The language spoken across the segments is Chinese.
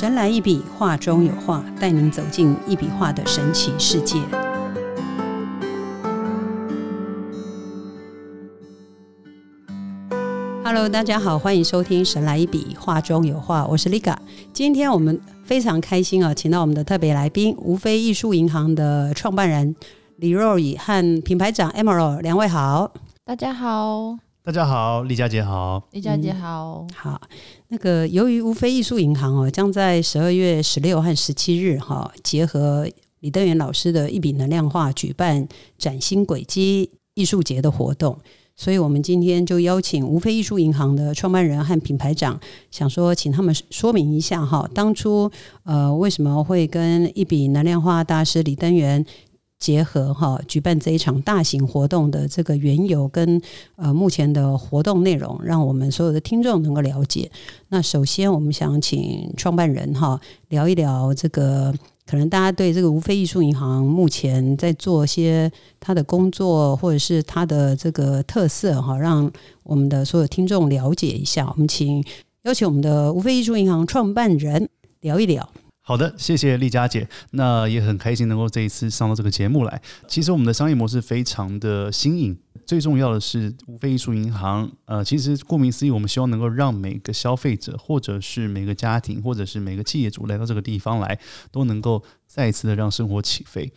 神来一笔，画中有画，带您走进一笔画的神奇世界。Hello，大家好，欢迎收听《神来一笔，画中有画》，我是 Liga。今天我们非常开心啊，请到我们的特别来宾，无非艺术银行的创办人李若雨和品牌长 Emerald 两位好。大家好，大家好，丽佳姐好，李佳姐好。好，那个由于无非艺术银行哦，将在十二月十六和十七日哈，结合李登元老师的一笔能量化，举办崭新轨迹艺术节的活动。所以，我们今天就邀请无非艺术银行的创办人和品牌长，想说请他们说明一下哈，当初呃为什么会跟一笔能量化大师李登元结合哈，举办这一场大型活动的这个缘由跟呃目前的活动内容，让我们所有的听众能够了解。那首先，我们想请创办人哈聊一聊这个。可能大家对这个无非艺术银行目前在做些他的工作，或者是他的这个特色哈，让我们的所有听众了解一下。我们请邀请我们的无非艺术银行创办人聊一聊。好的，谢谢丽佳姐，那也很开心能够这一次上到这个节目来。其实我们的商业模式非常的新颖，最重要的是无非艺术银行。呃，其实顾名思义，我们希望能够让每个消费者，或者是每个家庭，或者是每个企业主来到这个地方来，都能够再一次的让生活起飞。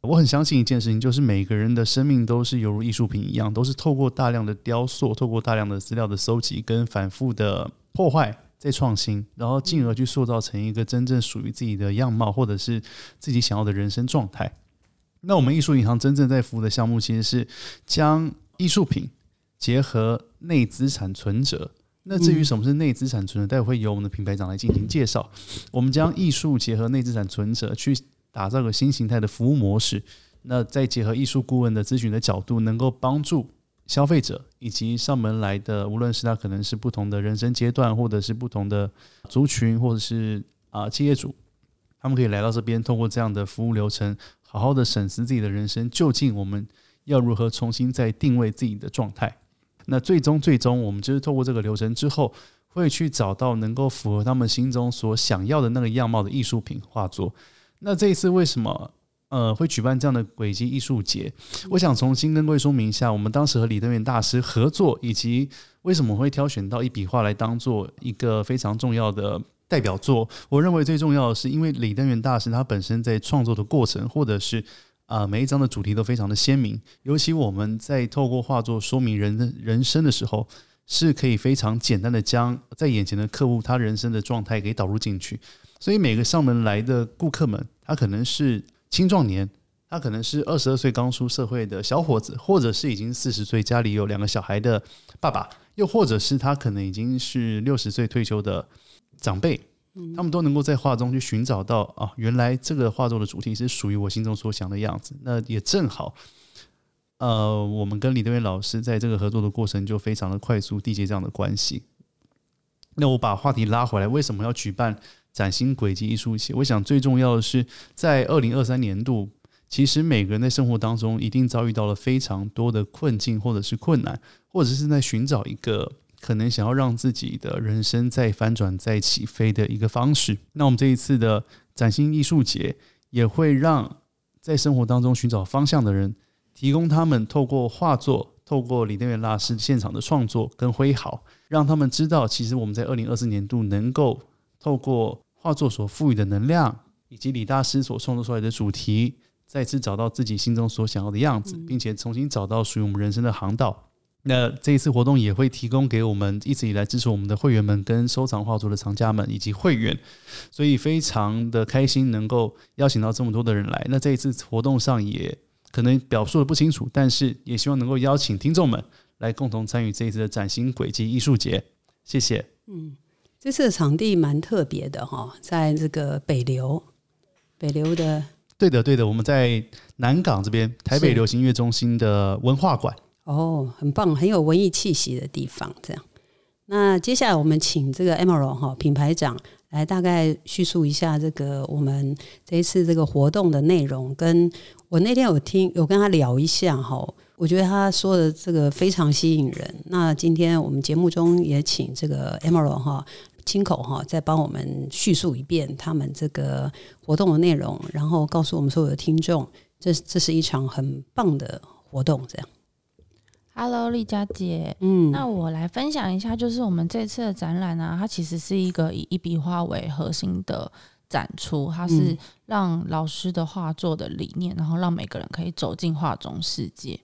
我很相信一件事情，就是每个人的生命都是犹如艺术品一样，都是透过大量的雕塑，透过大量的资料的搜集跟反复的破坏。在创新，然后进而去塑造成一个真正属于自己的样貌，或者是自己想要的人生状态。那我们艺术银行真正在服务的项目，其实是将艺术品结合内资产存折。那至于什么是内资产存折，待会会由我们的品牌长来进行介绍。我们将艺术结合内资产存折，去打造个新形态的服务模式。那再结合艺术顾问的咨询的角度，能够帮助。消费者以及上门来的，无论是他可能是不同的人生阶段，或者是不同的族群，或者是啊企业主，他们可以来到这边，通过这样的服务流程，好好的审视自己的人生，究竟我们要如何重新再定位自己的状态。那最终最终，我们就是透过这个流程之后，会去找到能够符合他们心中所想要的那个样貌的艺术品画作。那这一次为什么？呃，会举办这样的轨迹艺术节。我想重新跟各位说明一下，我们当时和李登元大师合作，以及为什么会挑选到一笔画来当做一个非常重要的代表作。我认为最重要的是，因为李登元大师他本身在创作的过程，或者是啊每一张的主题都非常的鲜明。尤其我们在透过画作说明人的人生的时候，是可以非常简单的将在眼前的客户他人生的状态给导入进去。所以每个上门来的顾客们，他可能是。青壮年，他可能是二十二岁刚出社会的小伙子，或者是已经四十岁家里有两个小孩的爸爸，又或者是他可能已经是六十岁退休的长辈，他们都能够在画中去寻找到啊，原来这个画作的主题是属于我心中所想的样子。那也正好，呃，我们跟李德元老师在这个合作的过程就非常的快速缔结这样的关系。那我把话题拉回来，为什么要举办？崭新轨迹艺术节，我想最重要的是，在二零二三年度，其实每个人在生活当中一定遭遇到了非常多的困境，或者是困难，或者是在寻找一个可能想要让自己的人生再翻转、再起飞的一个方式。那我们这一次的崭新艺术节，也会让在生活当中寻找方向的人，提供他们透过画作、透过李登元大师现场的创作跟挥毫，让他们知道，其实我们在二零二四年度能够透过画作所赋予的能量，以及李大师所创作出来的主题，再次找到自己心中所想要的样子，并且重新找到属于我们人生的航道。那这一次活动也会提供给我们一直以来支持我们的会员们、跟收藏画作的藏家们以及会员，所以非常的开心能够邀请到这么多的人来。那这一次活动上也可能表述的不清楚，但是也希望能够邀请听众们来共同参与这一次的崭新轨迹艺术节。谢谢。嗯。这次的场地蛮特别的哈，在这个北流，北流的，对的对的，我们在南港这边台北流行音乐中心的文化馆，哦，很棒，很有文艺气息的地方。这样，那接下来我们请这个 Emerald 哈品牌长来大概叙述一下这个我们这一次这个活动的内容。跟我那天有听有跟他聊一下哈。我觉得他说的这个非常吸引人。那今天我们节目中也请这个 Emerald 哈亲口哈再帮我们叙述一遍他们这个活动的内容，然后告诉我们所有的听众，这这是一场很棒的活动。这样，Hello，丽佳姐，嗯，那我来分享一下，就是我们这次的展览啊，它其实是一个以一笔画为核心的展出，它是让老师的画作的理念，然后让每个人可以走进画中世界。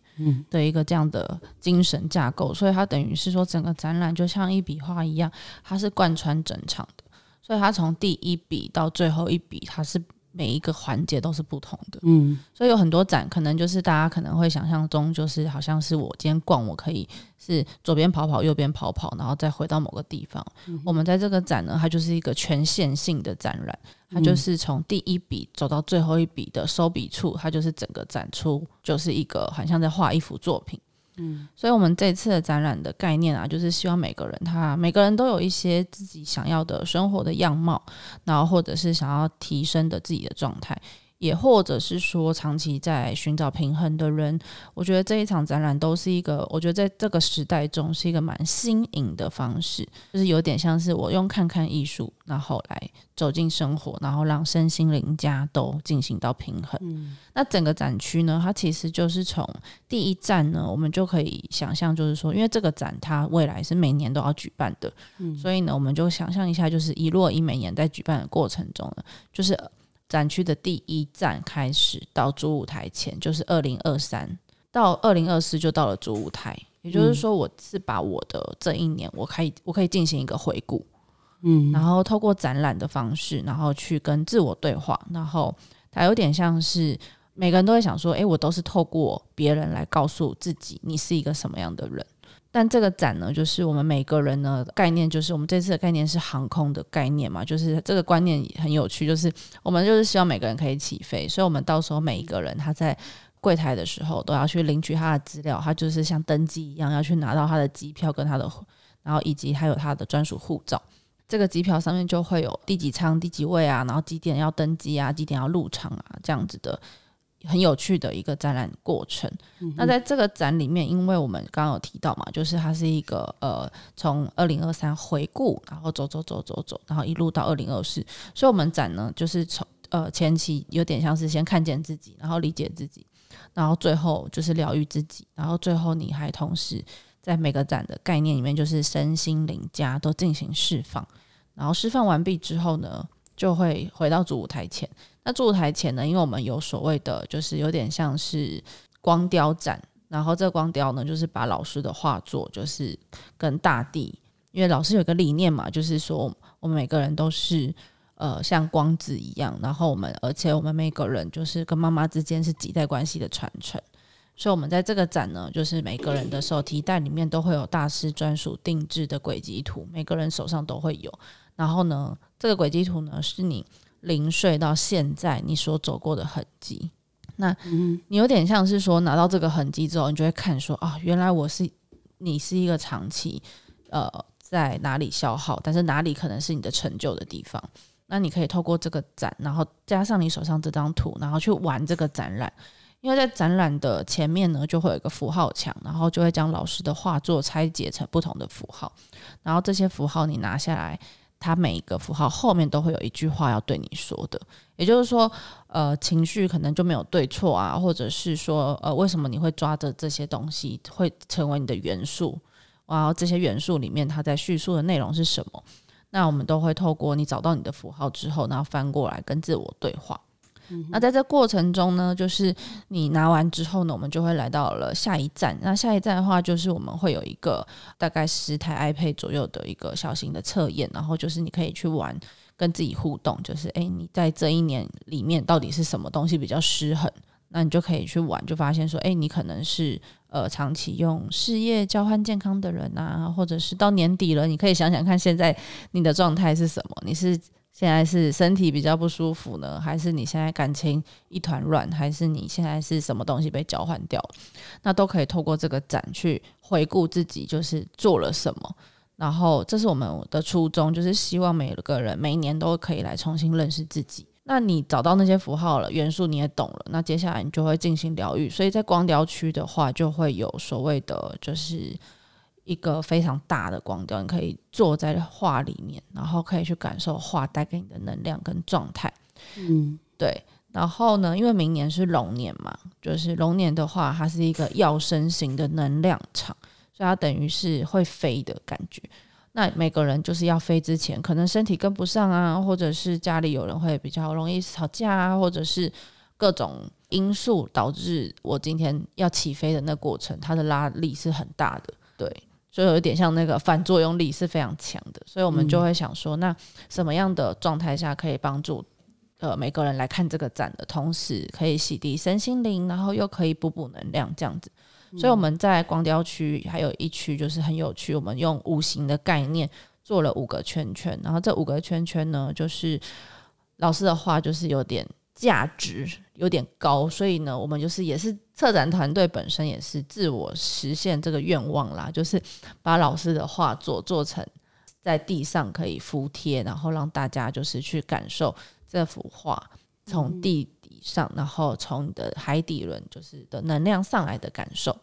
的一个这样的精神架构，所以它等于是说，整个展览就像一笔画一样，它是贯穿整场的。所以它从第一笔到最后一笔，它是每一个环节都是不同的。嗯，所以有很多展，可能就是大家可能会想象中，就是好像是我今天逛，我可以是左边跑跑，右边跑跑，然后再回到某个地方。我们在这个展呢，它就是一个全线性的展览。它就是从第一笔走到最后一笔的收笔处，它就是整个展出，就是一个好像在画一幅作品。嗯，所以我们这次的展览的概念啊，就是希望每个人他每个人都有一些自己想要的生活的样貌，然后或者是想要提升的自己的状态。也或者是说，长期在寻找平衡的人，我觉得这一场展览都是一个，我觉得在这个时代中是一个蛮新颖的方式，就是有点像是我用看看艺术，然后来走进生活，然后让身心灵家都进行到平衡。嗯，那整个展区呢，它其实就是从第一站呢，我们就可以想象，就是说，因为这个展它未来是每年都要举办的，嗯，所以呢，我们就想象一下，就是一落一每年在举办的过程中呢，就是。展区的第一站开始到主舞台前，就是二零二三到二零二四就到了主舞台。也就是说，我是把我的这一年，我可以我可以进行一个回顾，嗯，然后透过展览的方式，然后去跟自我对话，然后它有点像是每个人都会想说，诶，我都是透过别人来告诉自己，你是一个什么样的人。但这个展呢，就是我们每个人呢概念，就是我们这次的概念是航空的概念嘛，就是这个观念很有趣，就是我们就是希望每个人可以起飞，所以我们到时候每一个人他在柜台的时候都要去领取他的资料，他就是像登机一样要去拿到他的机票跟他的，然后以及还有他的专属护照，这个机票上面就会有第几舱第几位啊，然后几点要登机啊，几点要入场啊这样子的。很有趣的一个展览过程。那在这个展里面，因为我们刚刚有提到嘛，就是它是一个呃，从二零二三回顾，然后走走走走走，然后一路到二零二四。所以，我们展呢，就是从呃前期有点像是先看见自己，然后理解自己，然后最后就是疗愈自己，然后最后你还同时在每个展的概念里面，就是身心灵家都进行释放。然后释放完毕之后呢，就会回到主舞台前。那主舞台前呢？因为我们有所谓的，就是有点像是光雕展，然后这光雕呢，就是把老师的画作，就是跟大地，因为老师有个理念嘛，就是说我们每个人都是呃像光子一样，然后我们而且我们每个人就是跟妈妈之间是几代关系的传承，所以我们在这个展呢，就是每个人的手提袋里面都会有大师专属定制的轨迹图，每个人手上都会有，然后呢，这个轨迹图呢是你。零岁到现在，你所走过的痕迹，那你有点像是说拿到这个痕迹之后，你就会看说啊，原来我是你是一个长期呃在哪里消耗，但是哪里可能是你的成就的地方。那你可以透过这个展，然后加上你手上这张图，然后去玩这个展览。因为在展览的前面呢，就会有一个符号墙，然后就会将老师的画作拆解成不同的符号，然后这些符号你拿下来。它每一个符号后面都会有一句话要对你说的，也就是说，呃，情绪可能就没有对错啊，或者是说，呃，为什么你会抓着这些东西会成为你的元素？然后这些元素里面，它在叙述的内容是什么？那我们都会透过你找到你的符号之后，然后翻过来跟自我对话。那在这过程中呢，就是你拿完之后呢，我们就会来到了下一站。那下一站的话，就是我们会有一个大概十台 iPad 左右的一个小型的测验，然后就是你可以去玩，跟自己互动，就是诶，你在这一年里面到底是什么东西比较失衡？那你就可以去玩，就发现说，诶，你可能是呃长期用事业交换健康的人啊，或者是到年底了，你可以想想看，现在你的状态是什么？你是？现在是身体比较不舒服呢，还是你现在感情一团乱，还是你现在是什么东西被交换掉？那都可以透过这个展去回顾自己，就是做了什么。然后这是我们的初衷，就是希望每个人每一年都可以来重新认识自己。那你找到那些符号了，元素你也懂了，那接下来你就会进行疗愈。所以在光疗区的话，就会有所谓的就是。一个非常大的光雕，你可以坐在画里面，然后可以去感受画带给你的能量跟状态。嗯，对。然后呢，因为明年是龙年嘛，就是龙年的话，它是一个要身型的能量场，所以它等于是会飞的感觉。那每个人就是要飞之前，可能身体跟不上啊，或者是家里有人会比较容易吵架啊，或者是各种因素导致我今天要起飞的那过程，它的拉力是很大的，对，所以有一点像那个反作用力是非常强的，所以我们就会想说，那什么样的状态下可以帮助呃每个人来看这个展的同时，可以洗涤身心灵，然后又可以补补能量这样子。所以我们在光雕区还有一区就是很有趣，我们用五行的概念做了五个圈圈，然后这五个圈圈呢，就是老师的话就是有点价值有点高，所以呢，我们就是也是策展团队本身也是自我实现这个愿望啦，就是把老师的画作做成在地上可以敷贴，然后让大家就是去感受这幅画从地底。上，然后从你的海底轮就是的能量上来的感受，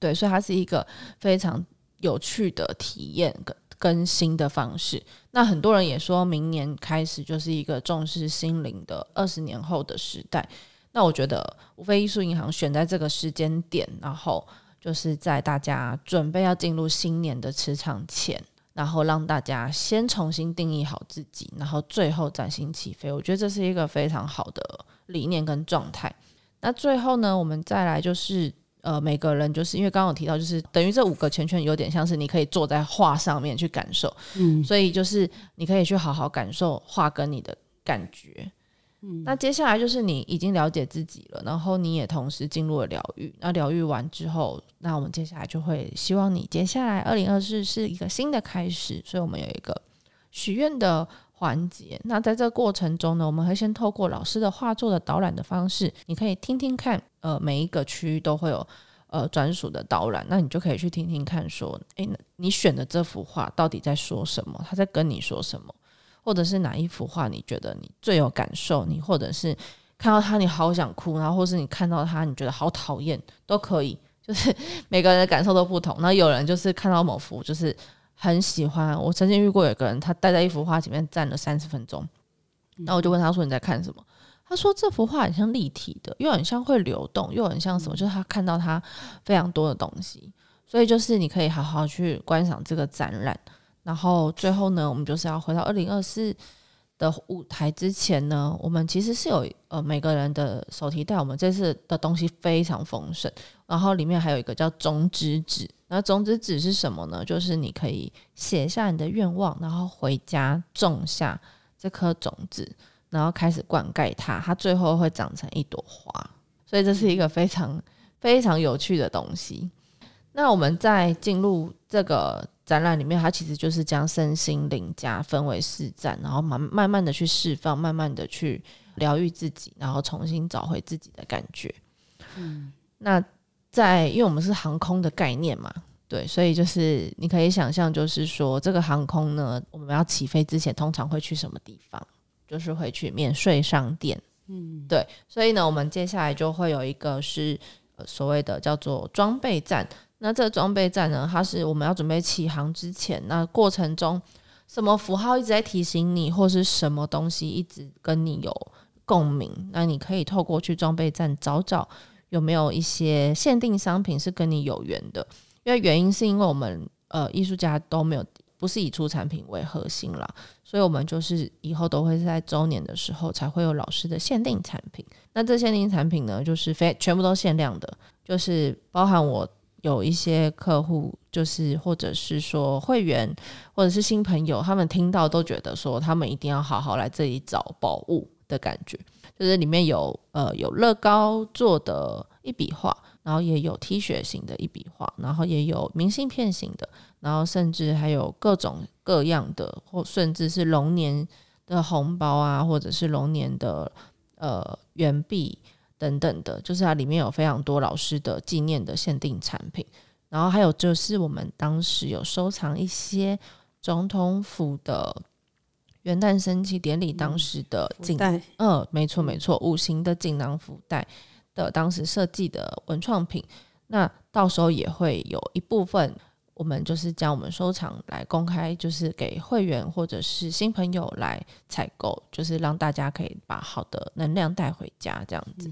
对，所以它是一个非常有趣的体验跟更新的方式。那很多人也说明年开始就是一个重视心灵的二十年后的时代。那我觉得无非艺术银行选在这个时间点，然后就是在大家准备要进入新年的磁场前，然后让大家先重新定义好自己，然后最后崭新起飞。我觉得这是一个非常好的。理念跟状态，那最后呢，我们再来就是呃，每个人就是因为刚刚有提到，就是等于这五个圈圈有点像是你可以坐在画上面去感受，嗯，所以就是你可以去好好感受画跟你的感觉，那接下来就是你已经了解自己了，然后你也同时进入了疗愈，那疗愈完之后，那我们接下来就会希望你接下来二零二四是一个新的开始，所以我们有一个许愿的。环节，那在这个过程中呢，我们会先透过老师的画作的导览的方式，你可以听听看，呃，每一个区域都会有呃专属的导览，那你就可以去听听看，说，诶，你选的这幅画到底在说什么？他在跟你说什么？或者是哪一幅画你觉得你最有感受？你或者是看到他你好想哭，然后或是你看到他你觉得好讨厌，都可以，就是 每个人的感受都不同。那有人就是看到某幅就是。很喜欢，我曾经遇过有个人，他待在一幅画前面站了三十分钟，那我就问他说：“你在看什么？”他说：“这幅画很像立体的，又很像会流动，又很像什么？就是他看到他非常多的东西，所以就是你可以好好去观赏这个展览。然后最后呢，我们就是要回到二零二四的舞台之前呢，我们其实是有呃每个人的手提袋，我们这次的东西非常丰盛，然后里面还有一个叫种子纸。”那种子纸是什么呢？就是你可以写下你的愿望，然后回家种下这颗种子，然后开始灌溉它，它最后会长成一朵花。所以这是一个非常非常有趣的东西。那我们在进入这个展览里面，它其实就是将身心灵家分为四站，然后慢慢慢的去释放，慢慢的去疗愈自己，然后重新找回自己的感觉。嗯，那。在，因为我们是航空的概念嘛，对，所以就是你可以想象，就是说这个航空呢，我们要起飞之前，通常会去什么地方？就是会去免税商店，嗯，对，所以呢，我们接下来就会有一个是所谓的叫做装备站。那这个装备站呢，它是我们要准备起航之前，那过程中什么符号一直在提醒你，或是什么东西一直跟你有共鸣，那你可以透过去装备站找找。有没有一些限定商品是跟你有缘的？因为原因是因为我们呃艺术家都没有不是以出产品为核心啦，所以我们就是以后都会在周年的时候才会有老师的限定产品。那这限定产品呢，就是非全部都限量的，就是包含我有一些客户，就是或者是说会员或者是新朋友，他们听到都觉得说他们一定要好好来这里找宝物的感觉。就是里面有呃有乐高做的一笔画，然后也有 T 恤型的一笔画，然后也有明信片型的，然后甚至还有各种各样的，或甚至是龙年的红包啊，或者是龙年的呃圆币等等的，就是它里面有非常多老师的纪念的限定产品，然后还有就是我们当时有收藏一些总统府的。元旦升旗典礼当时的锦带，嗯，没错没错，五行的锦囊福袋的当时设计的文创品，那到时候也会有一部分我们就是将我们收藏来公开，就是给会员或者是新朋友来采购，就是让大家可以把好的能量带回家，这样子。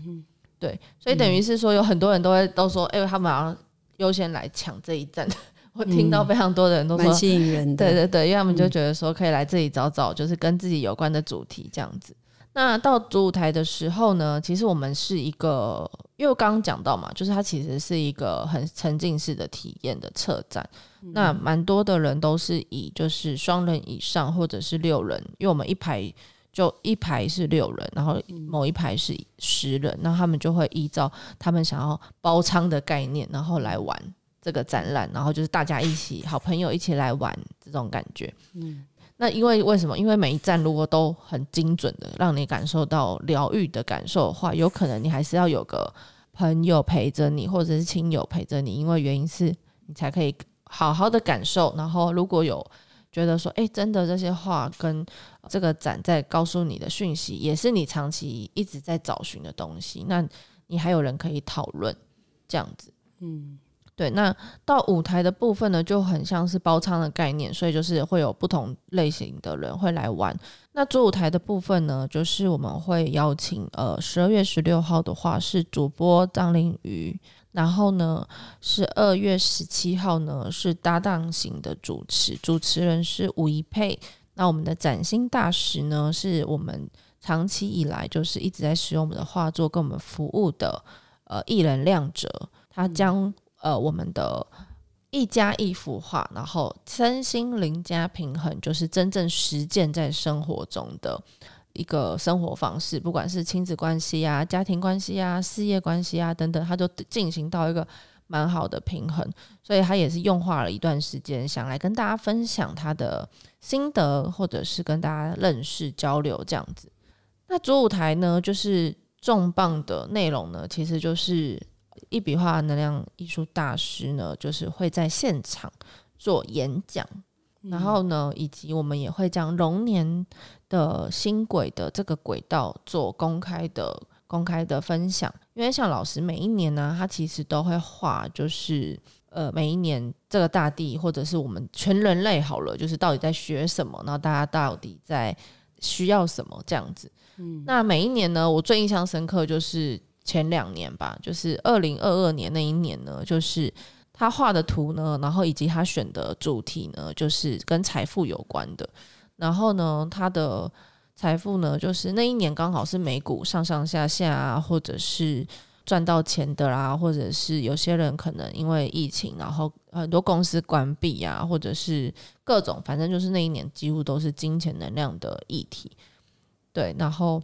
对，所以等于是说，有很多人都会都说，哎，他们要优先来抢这一站。我听到非常多的人都说吸引人的，对对对，因为他们就觉得说可以来这里找找，就是跟自己有关的主题这样子。那到主舞台的时候呢，其实我们是一个，因为刚刚讲到嘛，就是它其实是一个很沉浸式的体验的策展。那蛮多的人都是以就是双人以上或者是六人，因为我们一排就一排是六人，然后某一排是十人，那他们就会依照他们想要包仓的概念，然后来玩。这个展览，然后就是大家一起，好朋友一起来玩这种感觉。嗯，那因为为什么？因为每一站如果都很精准的让你感受到疗愈的感受的话，有可能你还是要有个朋友陪着你，或者是亲友陪着你，因为原因是你才可以好好的感受。然后如果有觉得说，哎，真的这些话跟这个展在告诉你的讯息，也是你长期一直在找寻的东西，那你还有人可以讨论这样子。嗯。对，那到舞台的部分呢，就很像是包仓的概念，所以就是会有不同类型的人会来玩。那主舞台的部分呢，就是我们会邀请呃十二月十六号的话是主播张凌瑜，然后呢是二月十七号呢是搭档型的主持，主持人是吴一佩。那我们的崭新大使呢，是我们长期以来就是一直在使用我们的画作跟我们服务的呃艺人亮哲，他将。呃，我们的一加一幅画，然后身心灵加平衡，就是真正实践在生活中的一个生活方式，不管是亲子关系啊、家庭关系啊、事业关系啊等等，它都进行到一个蛮好的平衡。所以他也是用画了一段时间，想来跟大家分享他的心得，或者是跟大家认识交流这样子。那主舞台呢，就是重磅的内容呢，其实就是。一笔画能量艺术大师呢，就是会在现场做演讲，然后呢，以及我们也会将龙年的新轨的这个轨道做公开的公开的分享。因为像老师每一年呢，他其实都会画，就是呃每一年这个大地或者是我们全人类好了，就是到底在学什么，然后大家到底在需要什么这样子。嗯，那每一年呢，我最印象深刻就是。前两年吧，就是二零二二年那一年呢，就是他画的图呢，然后以及他选的主题呢，就是跟财富有关的。然后呢，他的财富呢，就是那一年刚好是美股上上下下啊，或者是赚到钱的啦，或者是有些人可能因为疫情，然后很多公司关闭啊，或者是各种，反正就是那一年几乎都是金钱能量的议题。对，然后。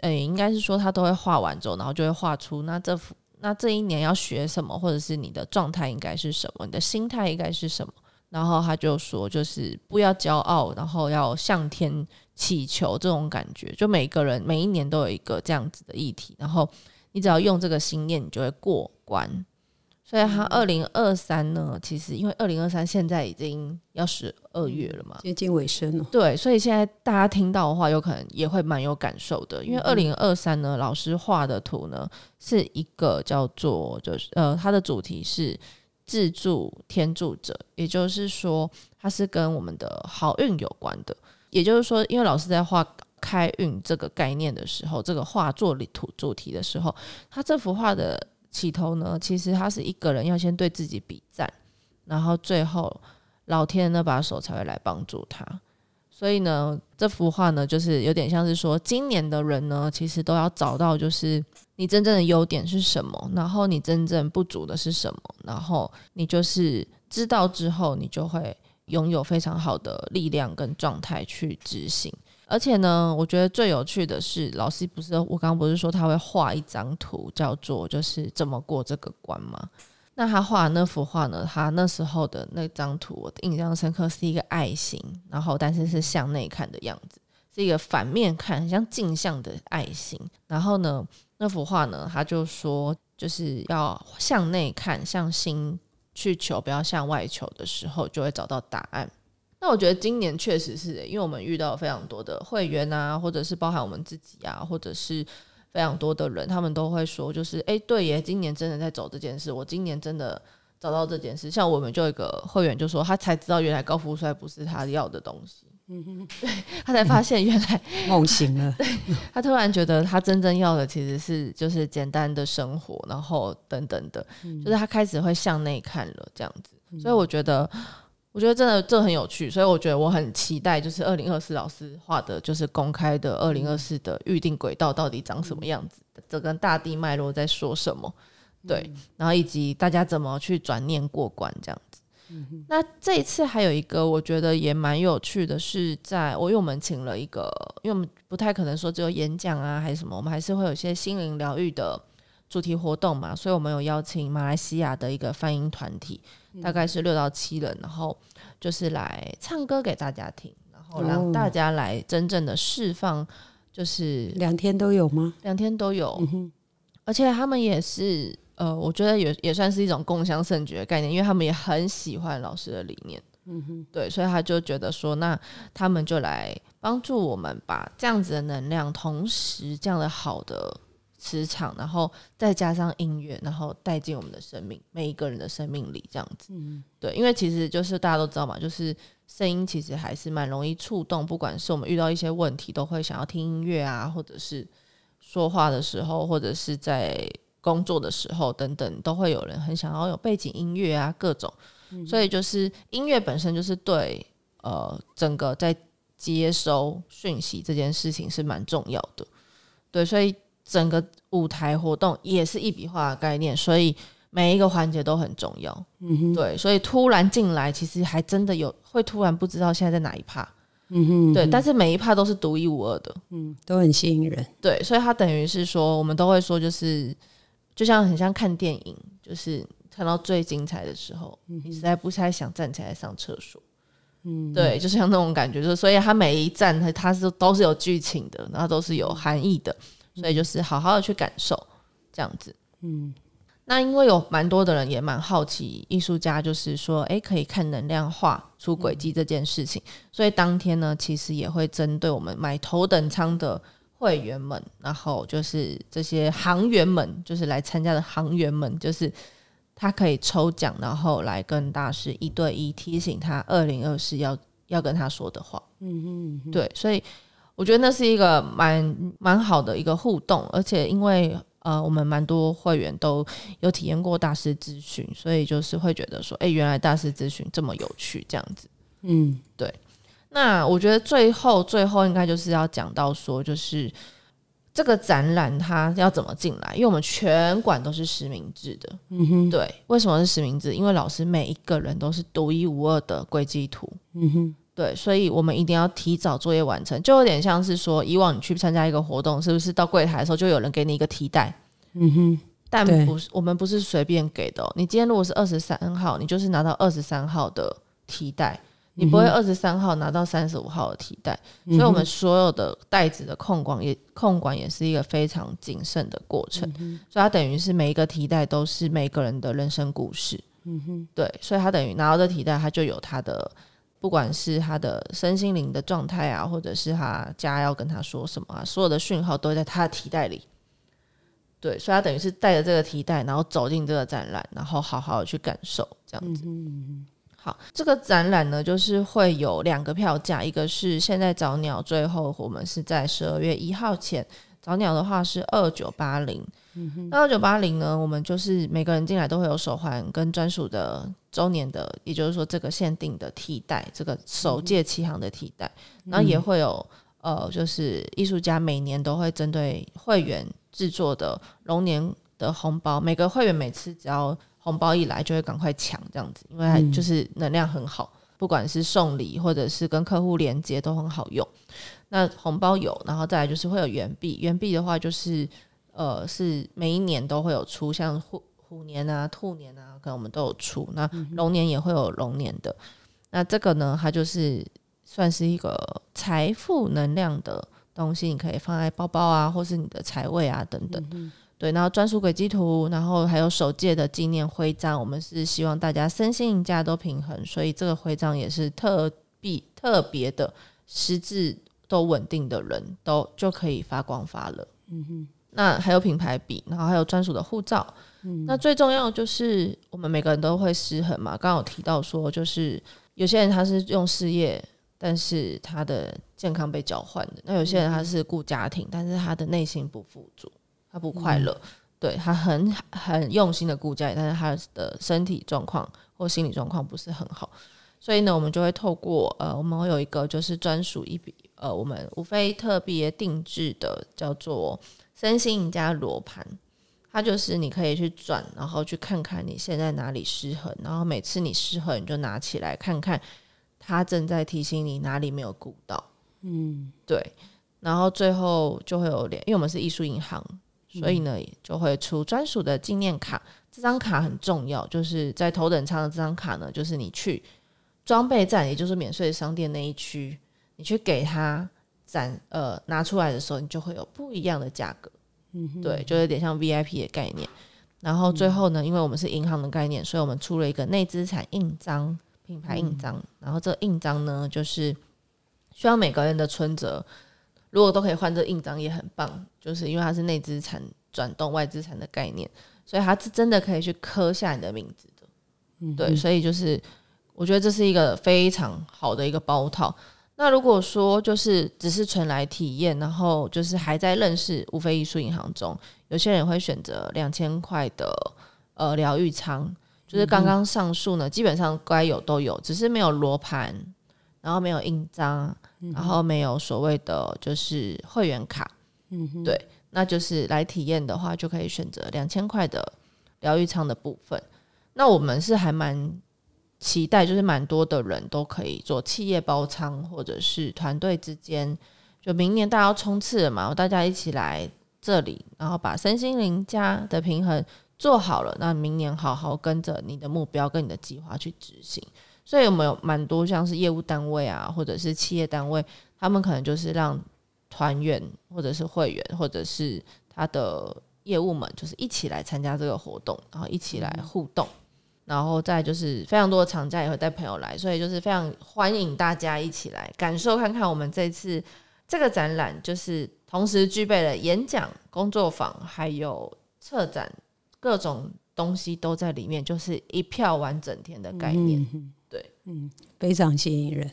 诶，应该是说他都会画完之后，然后就会画出那这幅那这一年要学什么，或者是你的状态应该是什么，你的心态应该是什么。然后他就说，就是不要骄傲，然后要向天祈求这种感觉。就每个人每一年都有一个这样子的议题，然后你只要用这个心念，你就会过关。所以，他二零二三呢，其实因为二零二三现在已经要十二月了嘛，接近尾声了。对，所以现在大家听到的话，有可能也会蛮有感受的。因为二零二三呢，老师画的图呢，是一个叫做就是呃，它的主题是自助天助者，也就是说，它是跟我们的好运有关的。也就是说，因为老师在画开运这个概念的时候，这个画作里图主题的时候，他这幅画的。起头呢，其实他是一个人要先对自己比赞，然后最后老天那把手才会来帮助他。所以呢，这幅画呢，就是有点像是说，今年的人呢，其实都要找到就是你真正的优点是什么，然后你真正不足的是什么，然后你就是知道之后，你就会拥有非常好的力量跟状态去执行。而且呢，我觉得最有趣的是，老师不是我刚刚不是说他会画一张图，叫做就是怎么过这个关吗？那他画那幅画呢？他那时候的那张图，我印象深刻是一个爱心，然后但是是向内看的样子，是一个反面看，很像镜像的爱心。然后呢，那幅画呢，他就说就是要向内看，向心去求，不要向外求的时候，就会找到答案。那我觉得今年确实是，因为我们遇到非常多的会员啊，或者是包含我们自己啊，或者是非常多的人，他们都会说，就是哎，对耶，今年真的在走这件事。我今年真的找到这件事。像我们就有一个会员就说，他才知道原来高富帅不是他要的东西。嗯哼，对他才发现原来 梦醒了。他突然觉得他真正要的其实是就是简单的生活，然后等等的，就是他开始会向内看了这样子。所以我觉得，我觉得真的这很有趣。所以我觉得我很期待，就是二零二四老师画的，就是公开的二零二四的预定轨道到底长什么样子，这跟大地脉络在说什么。对，然后以及大家怎么去转念过关这样子。那这一次还有一个我觉得也蛮有趣的，是在我因为我们请了一个，因为我们不太可能说只有演讲啊还是什么，我们还是会有一些心灵疗愈的主题活动嘛，所以我们有邀请马来西亚的一个翻音团体，大概是六到七人，然后就是来唱歌给大家听，然后让大家来真正的释放，就是两天都有吗？两天都有，而且他们也是。呃，我觉得也也算是一种共享盛举的概念，因为他们也很喜欢老师的理念，嗯哼，对，所以他就觉得说，那他们就来帮助我们把这样子的能量，同时这样的好的磁场，然后再加上音乐，然后带进我们的生命，每一个人的生命里，这样子，嗯，对，因为其实就是大家都知道嘛，就是声音其实还是蛮容易触动，不管是我们遇到一些问题，都会想要听音乐啊，或者是说话的时候，或者是在。工作的时候等等，都会有人很想要有背景音乐啊，各种，所以就是音乐本身就是对呃整个在接收讯息这件事情是蛮重要的，对，所以整个舞台活动也是一笔画的概念，所以每一个环节都很重要，嗯哼，对，所以突然进来，其实还真的有会突然不知道现在在哪一趴，嗯哼，对，但是每一趴都是独一无二的，嗯，都很吸引人，对，所以它等于是说，我们都会说就是。就像很像看电影，就是看到最精彩的时候，你实在不太想站起来上厕所。嗯，对，就像那种感觉，就是所以它每一站它它是都是有剧情的，然后都是有含义的，所以就是好好的去感受这样子。嗯，那因为有蛮多的人也蛮好奇艺术家，就是说，哎，可以看能量画出轨迹这件事情，所以当天呢，其实也会针对我们买头等舱的。会员们，然后就是这些行员们，就是来参加的行员们，就是他可以抽奖，然后来跟大师一对一提醒他二零二四要要跟他说的话。嗯嗯，对，所以我觉得那是一个蛮蛮好的一个互动，而且因为呃，我们蛮多会员都有体验过大师咨询，所以就是会觉得说，哎，原来大师咨询这么有趣，这样子。嗯，对。那我觉得最后最后应该就是要讲到说，就是这个展览它要怎么进来？因为我们全馆都是实名制的，嗯哼，对。为什么是实名制？因为老师每一个人都是独一无二的轨迹图，嗯哼，对。所以我们一定要提早作业完成，就有点像是说，以往你去参加一个活动，是不是到柜台的时候就有人给你一个提袋？嗯哼，但不是，我们不是随便给的。你今天如果是二十三号，你就是拿到二十三号的提袋。你不会二十三号拿到三十五号的提袋，所以我们所有的袋子的控管也控管也是一个非常谨慎的过程，所以它等于是每一个提袋都是每个人的人生故事。嗯哼，对，所以它等于拿到这提袋，它就有它的不管是他的身心灵的状态啊，或者是他家要跟他说什么啊，所有的讯号都在他的提袋里。对，所以他等于是带着这个提袋，然后走进这个展览，然后好好的去感受这样子。好，这个展览呢，就是会有两个票价，一个是现在早鸟，最后我们是在十二月一号前，早鸟的话是二九八零，那二九八零呢，我们就是每个人进来都会有手环跟专属的周年的，也就是说这个限定的替代，这个首届七行的替代，然后也会有呃，就是艺术家每年都会针对会员制作的龙年的红包，每个会员每次只要。红包一来就会赶快抢这样子，因为就是能量很好，不管是送礼或者是跟客户连接都很好用。那红包有，然后再来就是会有元币，元币的话就是呃是每一年都会有出，像虎虎年啊、兔年啊，可能我们都有出。那龙年也会有龙年的。那这个呢，它就是算是一个财富能量的东西，你可以放在包包啊，或是你的财位啊等等。对，然后专属轨迹图，然后还有首届的纪念徽章，我们是希望大家身心价都平衡，所以这个徽章也是特别特别的，实质都稳定的人都就可以发光发热。嗯哼。那还有品牌笔，然后还有专属的护照。那最重要就是我们每个人都会失衡嘛。刚刚有提到说，就是有些人他是用事业，但是他的健康被交换的；那有些人他是顾家庭，但是他的内心不富足，他不快乐。对他很很用心的顾家，但是他的身体状况或心理状况不是很好。所以呢，我们就会透过呃，我们会有一个就是专属一笔呃，我们无非特别定制的叫做身心赢家罗盘。它就是你可以去转，然后去看看你现在哪里失衡，然后每次你失衡，你就拿起来看看，它正在提醒你哪里没有顾到。嗯，对。然后最后就会有联，因为我们是艺术银行，所以呢就会出专属的纪念卡。这张卡很重要，就是在头等舱的这张卡呢，就是你去装备站，也就是免税商店那一区，你去给他展呃拿出来的时候，你就会有不一样的价格。对，就有点像 VIP 的概念。然后最后呢，因为我们是银行的概念，所以我们出了一个内资产印章，品牌印章。然后这印章呢，就是希望每个人的存折，如果都可以换这印章，也很棒。就是因为它是内资产转动外资产的概念，所以它是真的可以去刻下你的名字的。对，所以就是我觉得这是一个非常好的一个包套。那如果说就是只是纯来体验，然后就是还在认识无非艺术银行中，有些人会选择两千块的呃疗愈舱，就是刚刚上述呢，基本上该有都有，只是没有罗盘，然后没有印章，然后没有所谓的就是会员卡，嗯，对，那就是来体验的话，就可以选择两千块的疗愈舱的部分。那我们是还蛮。期待就是蛮多的人都可以做企业包仓，或者是团队之间，就明年大家要冲刺了嘛，大家一起来这里，然后把身心灵家的平衡做好了，那明年好好跟着你的目标跟你的计划去执行。所以我们有蛮多像是业务单位啊，或者是企业单位，他们可能就是让团员或者是会员或者是他的业务们，就是一起来参加这个活动，然后一起来互动。然后再就是非常多的厂家也会带朋友来，所以就是非常欢迎大家一起来感受看看我们这次这个展览，就是同时具备了演讲、工作坊还有策展各种东西都在里面，就是一票玩整天的概念。对，嗯，非常吸引人。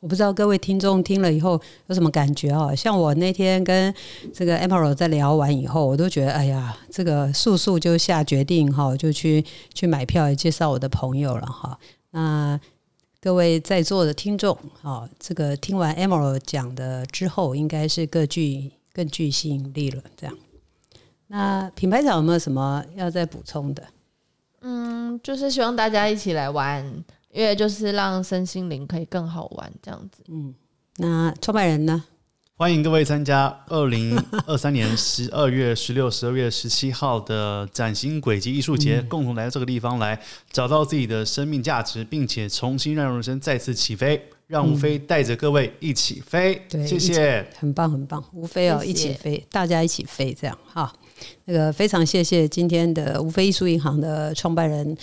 我不知道各位听众听了以后有什么感觉啊？像我那天跟这个 Emperor 在聊完以后，我都觉得哎呀，这个速速就下决定哈，就去去买票介绍我的朋友了哈。那各位在座的听众啊，这个听完 Emperor 讲的之后，应该是更具更具吸引力了。这样，那品牌长有没有什么要再补充的？嗯，就是希望大家一起来玩。因为就是让身心灵可以更好玩，这样子。嗯，那创办人呢？欢迎各位参加二零二三年十二月十六、十二月十七号的崭新轨迹艺术节，共同来到这个地方来找到自己的生命价值，并且重新让人生再次起飞。让吴飞带着各位一起飞，谢谢，很棒很棒，吴飞哦，一起飞，大家一起飞，这样哈。那个非常谢谢今天的吴飞艺术银行的创办人。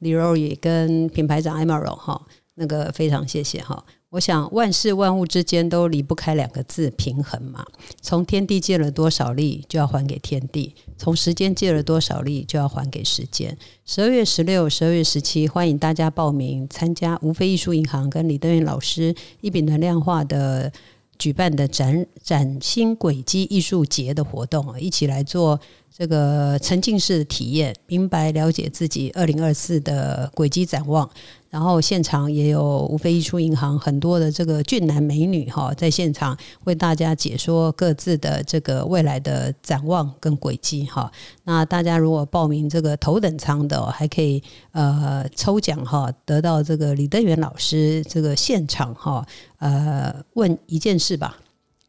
李若雨跟品牌长艾玛罗哈，那个非常谢谢哈。我想万事万物之间都离不开两个字平衡嘛。从天地借了多少力，就要还给天地；从时间借了多少力，就要还给时间。十二月十六、十二月十七，欢迎大家报名参加无非艺术银行跟李登元老师一笔能量化的举办的展崭新轨迹艺术节的活动啊，一起来做。这个沉浸式的体验，明白了解自己二零二四的轨迹展望。然后现场也有无非艺术银行很多的这个俊男美女哈，在现场为大家解说各自的这个未来的展望跟轨迹哈。那大家如果报名这个头等舱的，还可以呃抽奖哈，得到这个李登元老师这个现场哈呃问一件事吧。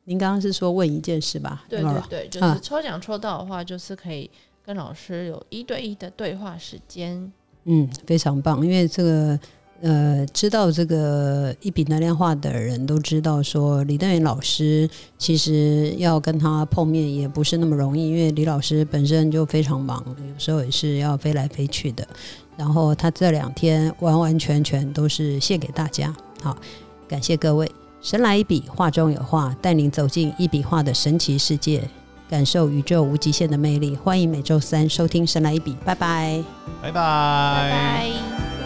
您刚刚是说问一件事吧？对对对，就是抽奖抽到的话，就是可以跟老师有一对一的对话时间。嗯，非常棒，因为这个呃，知道这个一笔能量化的人都知道，说李登元老师其实要跟他碰面也不是那么容易，因为李老师本身就非常忙，有时候也是要飞来飞去的。然后他这两天完完全全都是献给大家，好，感谢各位。神来一笔，画中有画，带您走进一笔画的神奇世界。感受宇宙无极限的魅力。欢迎每周三收听《神来一笔》，拜拜。拜拜。拜拜。